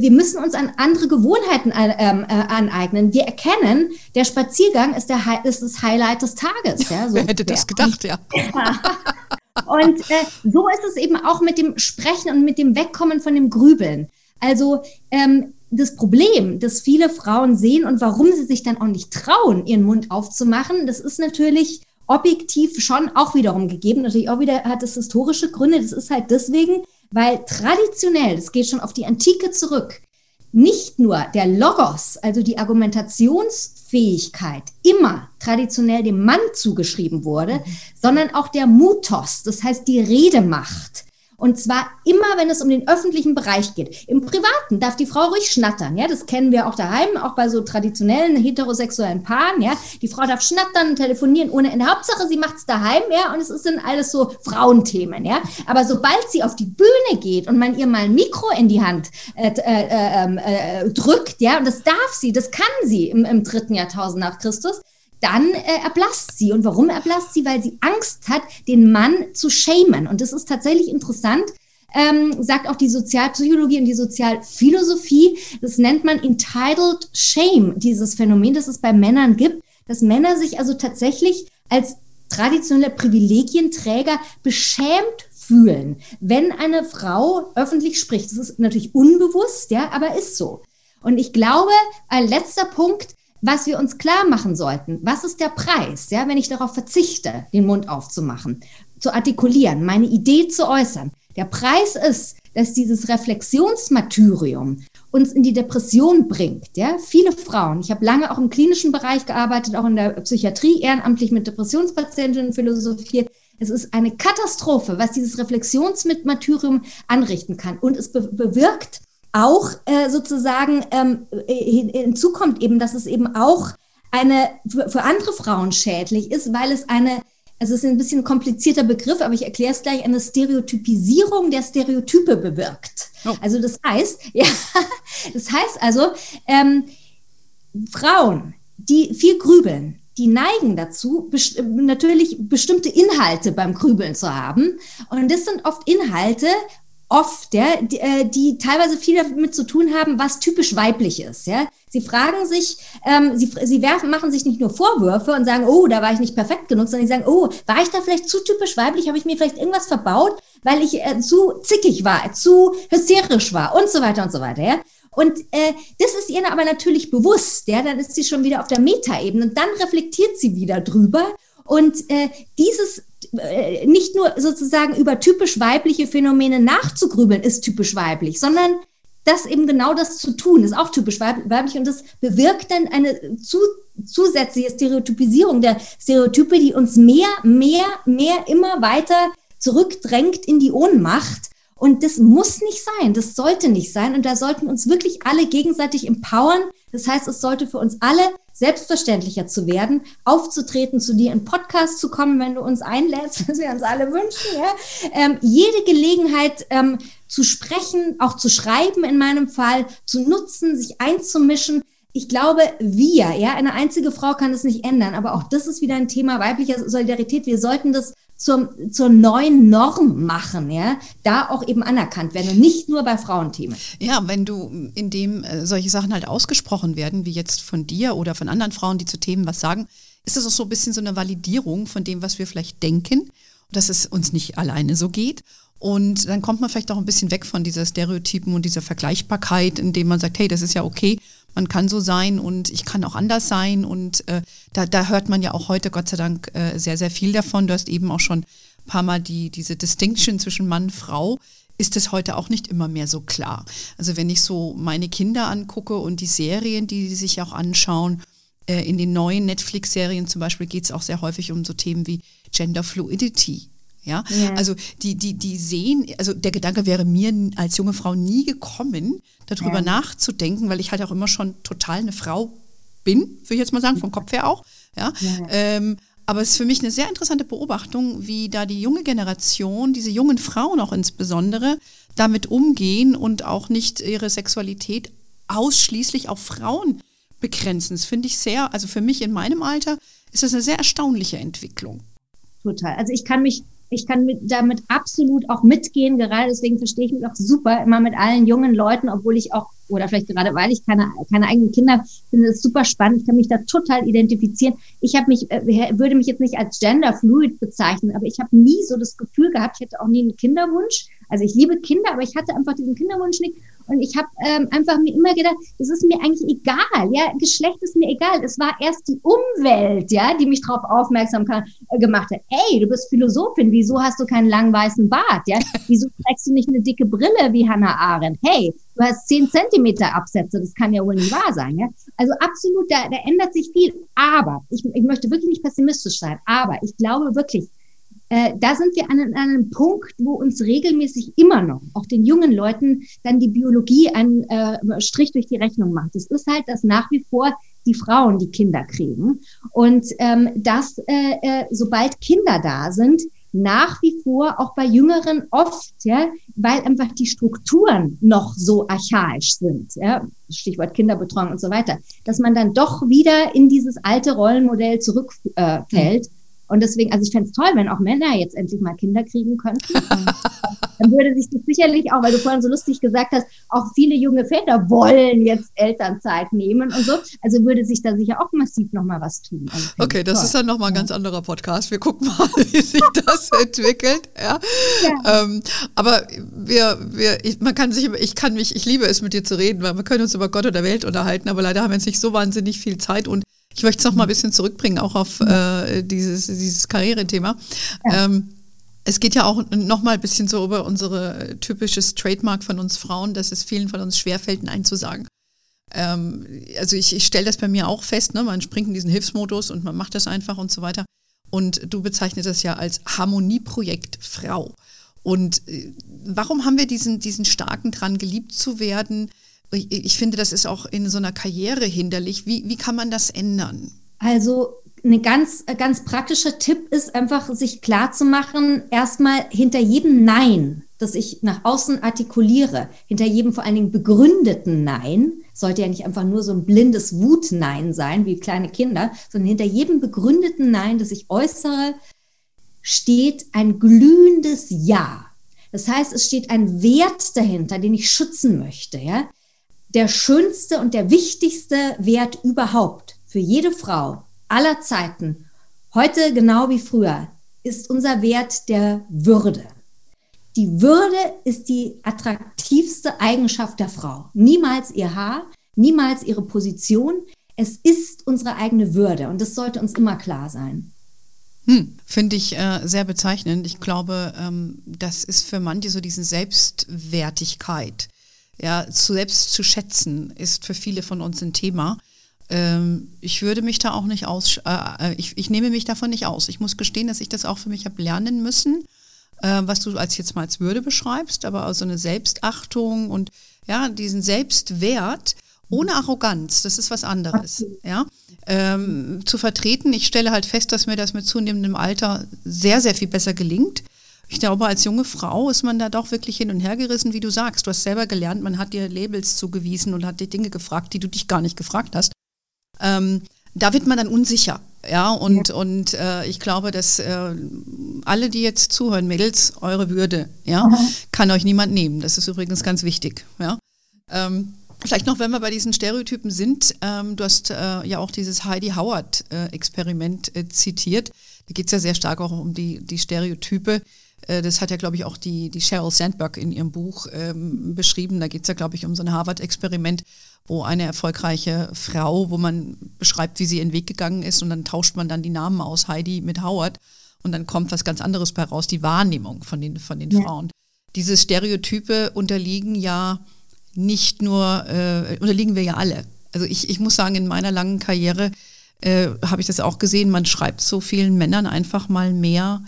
wir müssen uns an andere Gewohnheiten äh, ähm, äh, aneignen. Wir erkennen, der Spaziergang ist, der, ist das Highlight des Tages. Ja, so Wer hätte das gedacht, ja. Und äh, so ist es eben auch mit dem Sprechen und mit dem Wegkommen von dem Grübeln. Also ähm, das Problem, das viele Frauen sehen und warum sie sich dann auch nicht trauen, ihren Mund aufzumachen, das ist natürlich objektiv schon auch wiederum gegeben. Natürlich auch wieder hat es historische Gründe. Das ist halt deswegen, weil traditionell, das geht schon auf die Antike zurück, nicht nur der Logos, also die Argumentationsfähigkeit, immer traditionell dem Mann zugeschrieben wurde, mhm. sondern auch der Mutos, das heißt die Redemacht. Und zwar immer, wenn es um den öffentlichen Bereich geht. Im Privaten darf die Frau ruhig schnattern. Ja, das kennen wir auch daheim, auch bei so traditionellen heterosexuellen Paaren. Ja, die Frau darf schnattern, telefonieren ohne Ende. Hauptsache, sie macht es daheim. Ja, und es sind alles so Frauenthemen. Ja, aber sobald sie auf die Bühne geht und man ihr mal ein Mikro in die Hand äh, äh, ähm, äh, drückt, ja, und das darf sie, das kann sie im, im dritten Jahrtausend nach Christus, dann äh, erblasst sie. Und warum erblasst sie? Weil sie Angst hat, den Mann zu schämen. Und das ist tatsächlich interessant. Ähm, sagt auch die Sozialpsychologie und die Sozialphilosophie. Das nennt man Entitled Shame, dieses Phänomen, das es bei Männern gibt, dass Männer sich also tatsächlich als traditionelle Privilegienträger beschämt fühlen, wenn eine Frau öffentlich spricht. Das ist natürlich unbewusst, ja, aber ist so. Und ich glaube, ein letzter Punkt, was wir uns klar machen sollten, was ist der Preis, ja, wenn ich darauf verzichte, den Mund aufzumachen, zu artikulieren, meine Idee zu äußern. Der Preis ist, dass dieses Reflexionsmartyrium uns in die Depression bringt. Ja? Viele Frauen, ich habe lange auch im klinischen Bereich gearbeitet, auch in der Psychiatrie, ehrenamtlich mit Depressionspatientinnen philosophiert. Es ist eine Katastrophe, was dieses Reflexionsmartyrium anrichten kann. Und es be bewirkt, auch äh, sozusagen ähm, hinzu kommt eben, dass es eben auch eine für, für andere Frauen schädlich ist, weil es eine also es ist ein bisschen ein komplizierter Begriff, aber ich erkläre es gleich, eine Stereotypisierung der Stereotype bewirkt. Oh. Also das heißt, ja, das heißt also, ähm, Frauen, die viel grübeln, die neigen dazu, best natürlich bestimmte Inhalte beim Grübeln zu haben. Und das sind oft Inhalte, oft, ja, die, äh, die teilweise viel damit zu tun haben, was typisch weiblich ist. Ja. Sie fragen sich, ähm, sie, sie werfen, machen sich nicht nur Vorwürfe und sagen, oh, da war ich nicht perfekt genug, sondern sie sagen, oh, war ich da vielleicht zu typisch weiblich, habe ich mir vielleicht irgendwas verbaut, weil ich äh, zu zickig war, zu hysterisch war und so weiter und so weiter. Ja. Und äh, das ist ihr aber natürlich bewusst, ja, dann ist sie schon wieder auf der Metaebene und dann reflektiert sie wieder drüber. Und äh, dieses äh, nicht nur sozusagen über typisch weibliche Phänomene nachzugrübeln, ist typisch weiblich, sondern das eben genau das zu tun, ist auch typisch weiblich und das bewirkt dann eine zu, zusätzliche Stereotypisierung der Stereotype, die uns mehr, mehr, mehr immer weiter zurückdrängt in die Ohnmacht und das muss nicht sein, das sollte nicht sein. Und da sollten uns wirklich alle gegenseitig empowern. Das heißt, es sollte für uns alle selbstverständlicher zu werden, aufzutreten, zu dir in Podcast zu kommen, wenn du uns einlädst, was wir uns alle wünschen. Ja? Ähm, jede Gelegenheit ähm, zu sprechen, auch zu schreiben in meinem Fall, zu nutzen, sich einzumischen. Ich glaube, wir, ja, eine einzige Frau kann es nicht ändern, aber auch das ist wieder ein Thema weiblicher Solidarität. Wir sollten das zur, zur neuen Norm machen, ja, da auch eben anerkannt werden und nicht nur bei Frauenthemen. Ja, wenn du, indem äh, solche Sachen halt ausgesprochen werden, wie jetzt von dir oder von anderen Frauen, die zu Themen was sagen, ist das auch so ein bisschen so eine Validierung von dem, was wir vielleicht denken, dass es uns nicht alleine so geht. Und dann kommt man vielleicht auch ein bisschen weg von dieser Stereotypen und dieser Vergleichbarkeit, indem man sagt, hey, das ist ja okay, man kann so sein und ich kann auch anders sein. Und äh, da, da hört man ja auch heute, Gott sei Dank, äh, sehr, sehr viel davon. Du hast eben auch schon ein paar Mal die, diese Distinction zwischen Mann und Frau ist es heute auch nicht immer mehr so klar. Also wenn ich so meine Kinder angucke und die Serien, die sie sich auch anschauen, äh, in den neuen Netflix-Serien zum Beispiel geht es auch sehr häufig um so Themen wie Gender Fluidity. Ja? ja? also die, die, die sehen, also der Gedanke wäre mir als junge Frau nie gekommen, darüber ja. nachzudenken, weil ich halt auch immer schon total eine Frau bin, würde ich jetzt mal sagen, vom Kopf her auch. Ja. ja. Ähm, aber es ist für mich eine sehr interessante Beobachtung, wie da die junge Generation, diese jungen Frauen auch insbesondere, damit umgehen und auch nicht ihre Sexualität ausschließlich auf Frauen begrenzen. Das finde ich sehr, also für mich in meinem Alter ist das eine sehr erstaunliche Entwicklung. Total. Also ich kann mich ich kann mit, damit absolut auch mitgehen. Gerade deswegen verstehe ich mich auch super immer mit allen jungen Leuten, obwohl ich auch, oder vielleicht gerade weil ich keine, keine eigenen Kinder finde, es super spannend. Ich kann mich da total identifizieren. Ich habe mich, äh, würde mich jetzt nicht als genderfluid bezeichnen, aber ich habe nie so das Gefühl gehabt, ich hätte auch nie einen Kinderwunsch. Also ich liebe Kinder, aber ich hatte einfach diesen Kinderwunsch nicht. Und ich habe ähm, einfach mir immer gedacht, das ist mir eigentlich egal, ja, Geschlecht ist mir egal. Es war erst die Umwelt, ja, die mich darauf aufmerksam kann, äh, gemacht hat. Ey, du bist Philosophin, wieso hast du keinen langen weißen Bart, ja? Wieso trägst du nicht eine dicke Brille wie Hannah Arendt? Hey, du hast zehn Zentimeter Absätze, das kann ja wohl nicht wahr sein, ja? Also absolut, da, da ändert sich viel. Aber ich, ich möchte wirklich nicht pessimistisch sein, aber ich glaube wirklich, äh, da sind wir an, an, einem Punkt, wo uns regelmäßig immer noch, auch den jungen Leuten, dann die Biologie einen äh, Strich durch die Rechnung macht. Es ist halt, dass nach wie vor die Frauen die Kinder kriegen und ähm, dass, äh, äh, sobald Kinder da sind, nach wie vor auch bei Jüngeren oft, ja, weil einfach die Strukturen noch so archaisch sind, ja, Stichwort Kinderbetreuung und so weiter, dass man dann doch wieder in dieses alte Rollenmodell zurückfällt. Äh, und deswegen, also ich fände es toll, wenn auch Männer jetzt endlich mal Kinder kriegen könnten. dann würde sich das sicherlich auch, weil du vorhin so lustig gesagt hast, auch viele junge Väter wollen jetzt Elternzeit nehmen und so. Also würde sich da sicher auch massiv nochmal was tun. Also okay, das toll. ist dann nochmal ein ganz anderer Podcast. Wir gucken mal, wie sich das entwickelt. Ja. ja. Ähm, aber wir, wir, ich, man kann sich, ich kann mich, ich liebe es mit dir zu reden, weil wir können uns über Gott oder Welt unterhalten, aber leider haben wir jetzt nicht so wahnsinnig viel Zeit und ich möchte es noch mal ein bisschen zurückbringen, auch auf äh, dieses, dieses Karrierethema. Ja. Ähm, es geht ja auch noch mal ein bisschen so über unsere typisches Trademark von uns Frauen, dass es vielen von uns schwerfällt, Nein zu sagen. Ähm, also ich, ich stelle das bei mir auch fest, ne? man springt in diesen Hilfsmodus und man macht das einfach und so weiter. Und du bezeichnest das ja als Harmonieprojekt Frau. Und äh, warum haben wir diesen, diesen starken dran, geliebt zu werden? Ich finde, das ist auch in so einer Karriere hinderlich. Wie, wie kann man das ändern? Also ein ganz, ganz praktischer Tipp ist einfach, sich klar zu machen, erstmal hinter jedem Nein, das ich nach außen artikuliere, hinter jedem vor allen Dingen begründeten Nein, sollte ja nicht einfach nur so ein blindes Wut-Nein sein, wie kleine Kinder, sondern hinter jedem begründeten Nein, das ich äußere, steht ein glühendes Ja. Das heißt, es steht ein Wert dahinter, den ich schützen möchte. Ja? Der schönste und der wichtigste Wert überhaupt für jede Frau aller Zeiten, heute genau wie früher, ist unser Wert der Würde. Die Würde ist die attraktivste Eigenschaft der Frau. Niemals ihr Haar, niemals ihre Position. Es ist unsere eigene Würde und das sollte uns immer klar sein. Hm, Finde ich äh, sehr bezeichnend. Ich glaube, ähm, das ist für manche so diese Selbstwertigkeit. Ja, zu selbst zu schätzen, ist für viele von uns ein Thema. Ähm, ich würde mich da auch nicht aus, äh, äh, ich, ich nehme mich davon nicht aus. Ich muss gestehen, dass ich das auch für mich habe lernen müssen, äh, was du als jetzt mal als Würde beschreibst, aber auch so eine Selbstachtung und ja, diesen Selbstwert ohne Arroganz, das ist was anderes. Ja ähm, zu vertreten. Ich stelle halt fest, dass mir das mit zunehmendem Alter sehr, sehr viel besser gelingt. Ich glaube, als junge Frau ist man da doch wirklich hin und her gerissen, wie du sagst. Du hast selber gelernt, man hat dir Labels zugewiesen und hat dir Dinge gefragt, die du dich gar nicht gefragt hast. Ähm, da wird man dann unsicher. Ja, und, ja. und äh, ich glaube, dass äh, alle, die jetzt zuhören, Mädels, eure Würde, ja, mhm. kann euch niemand nehmen. Das ist übrigens ganz wichtig. Ja. Ähm, Vielleicht noch, wenn wir bei diesen Stereotypen sind, ähm, du hast äh, ja auch dieses Heidi Howard-Experiment äh, äh, zitiert. Da geht es ja sehr stark auch um die, die Stereotype. Äh, das hat ja, glaube ich, auch die, die Sheryl Sandberg in ihrem Buch ähm, beschrieben. Da geht es ja, glaube ich, um so ein Harvard-Experiment, wo eine erfolgreiche Frau, wo man beschreibt, wie sie ihren Weg gegangen ist und dann tauscht man dann die Namen aus Heidi mit Howard und dann kommt was ganz anderes bei raus, die Wahrnehmung von den, von den ja. Frauen. Diese Stereotype unterliegen ja nicht nur, äh, unterliegen wir ja alle. Also ich, ich muss sagen, in meiner langen Karriere äh, habe ich das auch gesehen, man schreibt so vielen Männern einfach mal mehr,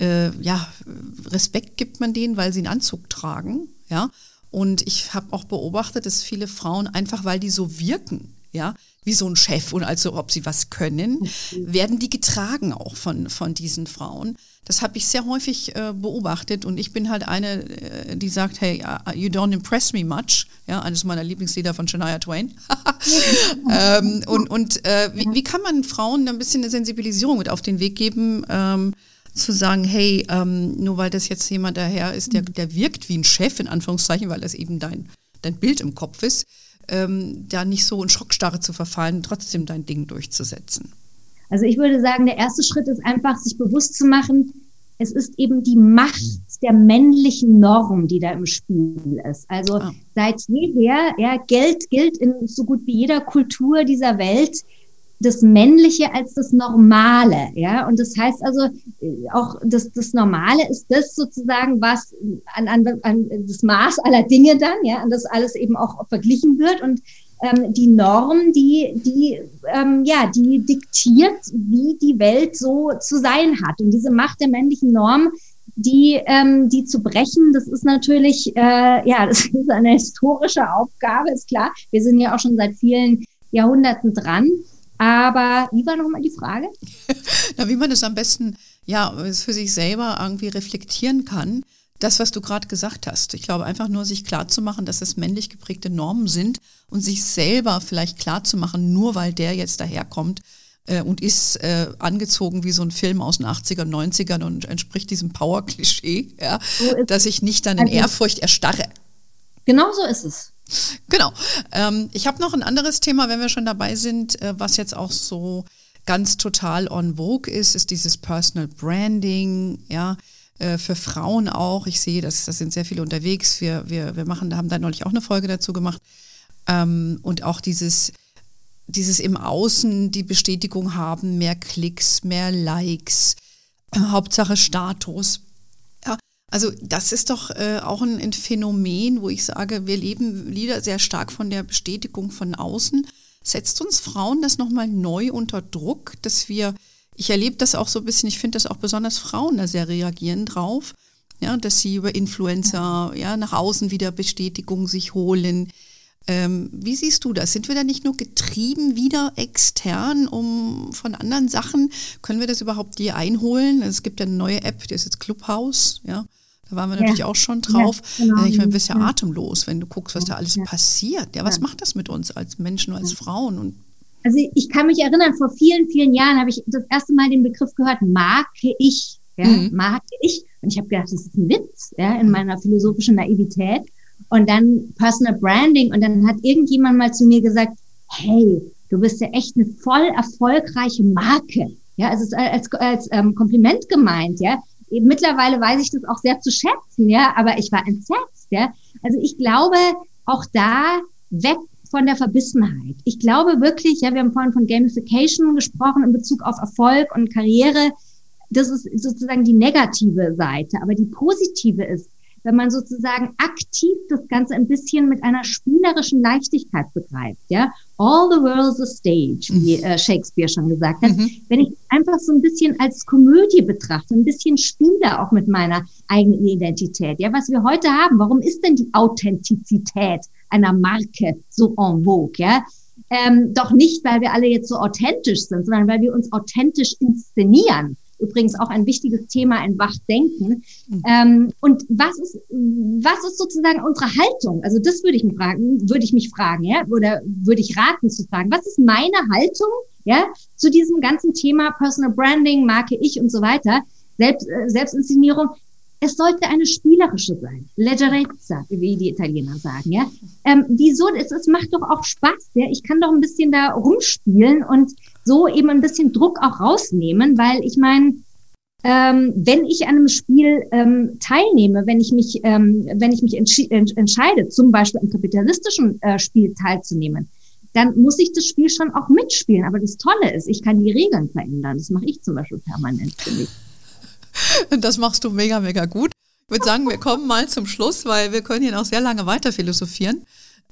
äh, ja, Respekt gibt man denen, weil sie einen Anzug tragen, ja. Und ich habe auch beobachtet, dass viele Frauen einfach, weil die so wirken, ja, wie so ein Chef und also ob sie was können, werden die getragen auch von, von diesen Frauen. Das habe ich sehr häufig äh, beobachtet und ich bin halt eine, äh, die sagt, hey, uh, you don't impress me much. Ja, eines meiner Lieblingslieder von Shania Twain. ähm, und und äh, wie, wie, kann man Frauen ein bisschen eine Sensibilisierung mit auf den Weg geben? Ähm, zu sagen, hey, ähm, nur weil das jetzt jemand daher ist, der, der wirkt wie ein Chef, in Anführungszeichen, weil das eben dein, dein Bild im Kopf ist, ähm, da nicht so in Schockstarre zu verfallen, trotzdem dein Ding durchzusetzen? Also ich würde sagen, der erste Schritt ist einfach, sich bewusst zu machen, es ist eben die Macht der männlichen Norm, die da im Spiel ist. Also ah. seit jeher, ja, Geld gilt in so gut wie jeder Kultur dieser Welt das Männliche als das Normale, ja. Und das heißt also äh, auch, das, das Normale ist das sozusagen, was an, an, an das Maß aller Dinge dann, ja, an das alles eben auch verglichen wird. Und ähm, die Norm, die, die, ähm, ja, die diktiert, wie die Welt so zu sein hat. Und diese Macht der männlichen Norm, die, ähm, die zu brechen, das ist natürlich, äh, ja, das ist eine historische Aufgabe, ist klar. Wir sind ja auch schon seit vielen Jahrhunderten dran. Aber wie war nochmal die Frage? Na, wie man das am besten ja für sich selber irgendwie reflektieren kann. Das, was du gerade gesagt hast. Ich glaube, einfach nur sich klarzumachen, dass es männlich geprägte Normen sind und sich selber vielleicht klarzumachen, nur weil der jetzt daherkommt äh, und ist äh, angezogen wie so ein Film aus den 80ern, 90ern und entspricht diesem Power-Klischee, ja, so dass ich nicht dann in also Ehrfurcht erstarre. Genau so ist es. Genau. Ähm, ich habe noch ein anderes Thema, wenn wir schon dabei sind, äh, was jetzt auch so ganz total on vogue ist, ist dieses Personal Branding, ja, äh, für Frauen auch. Ich sehe, dass da sind sehr viele unterwegs. Wir, wir, wir machen, haben da neulich auch eine Folge dazu gemacht. Ähm, und auch dieses, dieses im Außen die Bestätigung haben, mehr Klicks, mehr Likes, Hauptsache Status. Also das ist doch äh, auch ein, ein, Phänomen, wo ich sage, wir leben wieder sehr stark von der Bestätigung von außen. Setzt uns Frauen das nochmal neu unter Druck, dass wir, ich erlebe das auch so ein bisschen, ich finde das auch besonders Frauen da sehr reagieren drauf, ja, dass sie über Influencer ja, nach außen wieder Bestätigung sich holen. Ähm, wie siehst du das? Sind wir da nicht nur getrieben wieder extern um von anderen Sachen? Können wir das überhaupt hier einholen? Es gibt ja eine neue App, die ist jetzt Clubhouse, ja. Da waren wir ja. natürlich auch schon drauf. Ja, genau. Ich meine, du bist ja, atemlos, wenn du guckst, was da alles passiert. Ja, was macht das mit uns als Menschen, als Frauen? Und also ich kann mich erinnern, vor vielen, vielen Jahren habe ich das erste Mal den Begriff gehört, marke ich. Ja, mhm. Marke ich. Und ich habe gedacht, das ist ein Witz, ja, in meiner philosophischen Naivität. Und dann Personal Branding. Und dann hat irgendjemand mal zu mir gesagt, hey, du bist ja echt eine voll erfolgreiche Marke. Ja, es ist als, als ähm, Kompliment gemeint, ja. Mittlerweile weiß ich das auch sehr zu schätzen, ja, aber ich war entsetzt, ja. Also ich glaube, auch da weg von der Verbissenheit. Ich glaube wirklich, ja, wir haben vorhin von Gamification gesprochen in Bezug auf Erfolg und Karriere. Das ist sozusagen die negative Seite. Aber die positive ist, wenn man sozusagen aktiv das Ganze ein bisschen mit einer spielerischen Leichtigkeit begreift, ja. All the world's a stage, wie mhm. äh, Shakespeare schon gesagt hat. Mhm. Wenn ich einfach so ein bisschen als Komödie betrachte, ein bisschen spiele auch mit meiner eigenen Identität, ja, was wir heute haben. Warum ist denn die Authentizität einer Marke so en vogue, ja? Ähm, doch nicht, weil wir alle jetzt so authentisch sind, sondern weil wir uns authentisch inszenieren übrigens auch ein wichtiges Thema in Wachdenken. Mhm. Ähm, und was ist, was ist sozusagen unsere Haltung? Also das würde ich mich fragen, würde ich mich fragen, ja, oder würde ich raten zu fragen, was ist meine Haltung, ja, zu diesem ganzen Thema Personal Branding, Marke ich und so weiter, Selbst, äh, Selbstinszenierung? Es sollte eine spielerische sein, leggerezza, wie die Italiener sagen, ja. Ähm, wieso? Es, es macht doch auch Spaß, ja. Ich kann doch ein bisschen da rumspielen und so eben ein bisschen Druck auch rausnehmen, weil ich meine, ähm, wenn ich an einem Spiel ähm, teilnehme, wenn ich mich, ähm, wenn ich mich entscheide, zum Beispiel am kapitalistischen äh, Spiel teilzunehmen, dann muss ich das Spiel schon auch mitspielen. Aber das Tolle ist, ich kann die Regeln verändern. Das mache ich zum Beispiel permanent für mich. Das machst du mega, mega gut. Ich würde sagen, wir kommen mal zum Schluss, weil wir können hier noch sehr lange weiter philosophieren.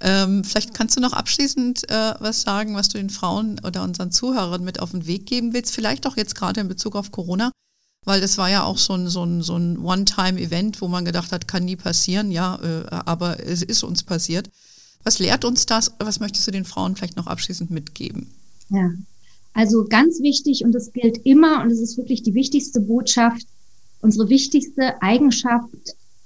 Ähm, vielleicht kannst du noch abschließend äh, was sagen, was du den Frauen oder unseren Zuhörern mit auf den Weg geben willst, vielleicht auch jetzt gerade in Bezug auf Corona, weil das war ja auch so ein, so ein, so ein One-Time-Event, wo man gedacht hat, kann nie passieren, ja, äh, aber es ist uns passiert. Was lehrt uns das? Was möchtest du den Frauen vielleicht noch abschließend mitgeben? Ja, also ganz wichtig und das gilt immer und es ist wirklich die wichtigste Botschaft, unsere wichtigste Eigenschaft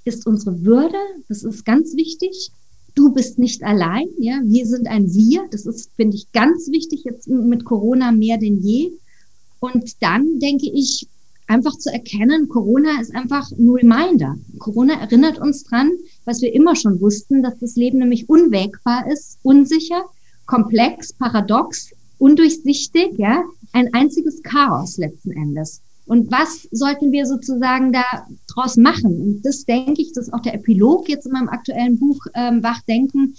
ist unsere Würde. Das ist ganz wichtig du bist nicht allein, ja, wir sind ein Wir. Das ist, finde ich, ganz wichtig jetzt mit Corona mehr denn je. Und dann denke ich, einfach zu erkennen, Corona ist einfach ein Reminder. Corona erinnert uns dran, was wir immer schon wussten, dass das Leben nämlich unwägbar ist, unsicher, komplex, paradox, undurchsichtig, ja, ein einziges Chaos letzten Endes. Und was sollten wir sozusagen da draus machen? Und das denke ich, das ist auch der Epilog jetzt in meinem aktuellen Buch ähm, Wachdenken.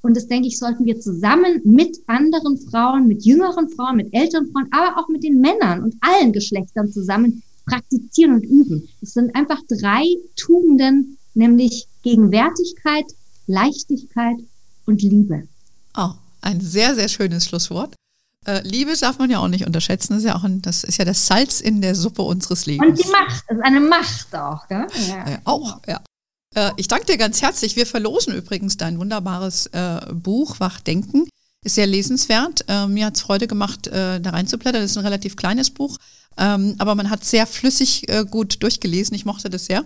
Und das denke ich, sollten wir zusammen mit anderen Frauen, mit jüngeren Frauen, mit älteren Frauen, aber auch mit den Männern und allen Geschlechtern zusammen praktizieren und üben. Es sind einfach drei Tugenden, nämlich Gegenwärtigkeit, Leichtigkeit und Liebe. Oh, ein sehr, sehr schönes Schlusswort. Äh, Liebe darf man ja auch nicht unterschätzen. Das ist ja, auch ein, das ist ja das Salz in der Suppe unseres Lebens. Und die Macht, das ist eine Macht auch, gell? Ja. Äh, auch, ja. Äh, ich danke dir ganz herzlich. Wir verlosen übrigens dein wunderbares äh, Buch Wachdenken. Ist sehr lesenswert. Äh, mir hat es Freude gemacht, da reinzublättern. Das ist ein relativ kleines Buch, ähm, aber man hat sehr flüssig gut durchgelesen. Ich mochte das sehr.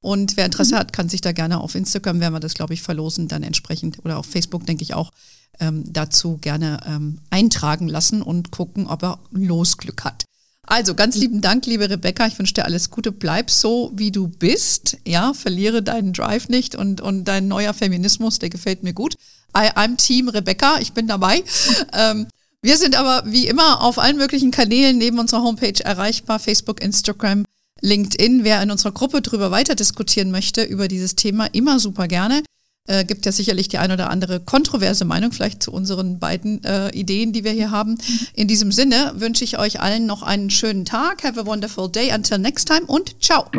Und wer Interesse mhm. hat, kann sich da gerne auf Instagram, werden wir das, glaube ich, verlosen, dann entsprechend, oder auf Facebook, denke ich auch, ähm, dazu gerne ähm, eintragen lassen und gucken, ob er Losglück hat. Also ganz lieben Dank, liebe Rebecca. Ich wünsche dir alles Gute. Bleib so, wie du bist. Ja, verliere deinen Drive nicht und, und dein neuer Feminismus, der gefällt mir gut. I, I'm Team Rebecca, ich bin dabei. ähm, wir sind aber wie immer auf allen möglichen Kanälen neben unserer Homepage erreichbar. Facebook, Instagram, LinkedIn. Wer in unserer Gruppe drüber weiter diskutieren möchte über dieses Thema, immer super gerne. Äh, gibt ja sicherlich die ein oder andere kontroverse Meinung vielleicht zu unseren beiden äh, Ideen, die wir hier haben. In diesem Sinne wünsche ich euch allen noch einen schönen Tag. Have a wonderful day. Until next time und ciao.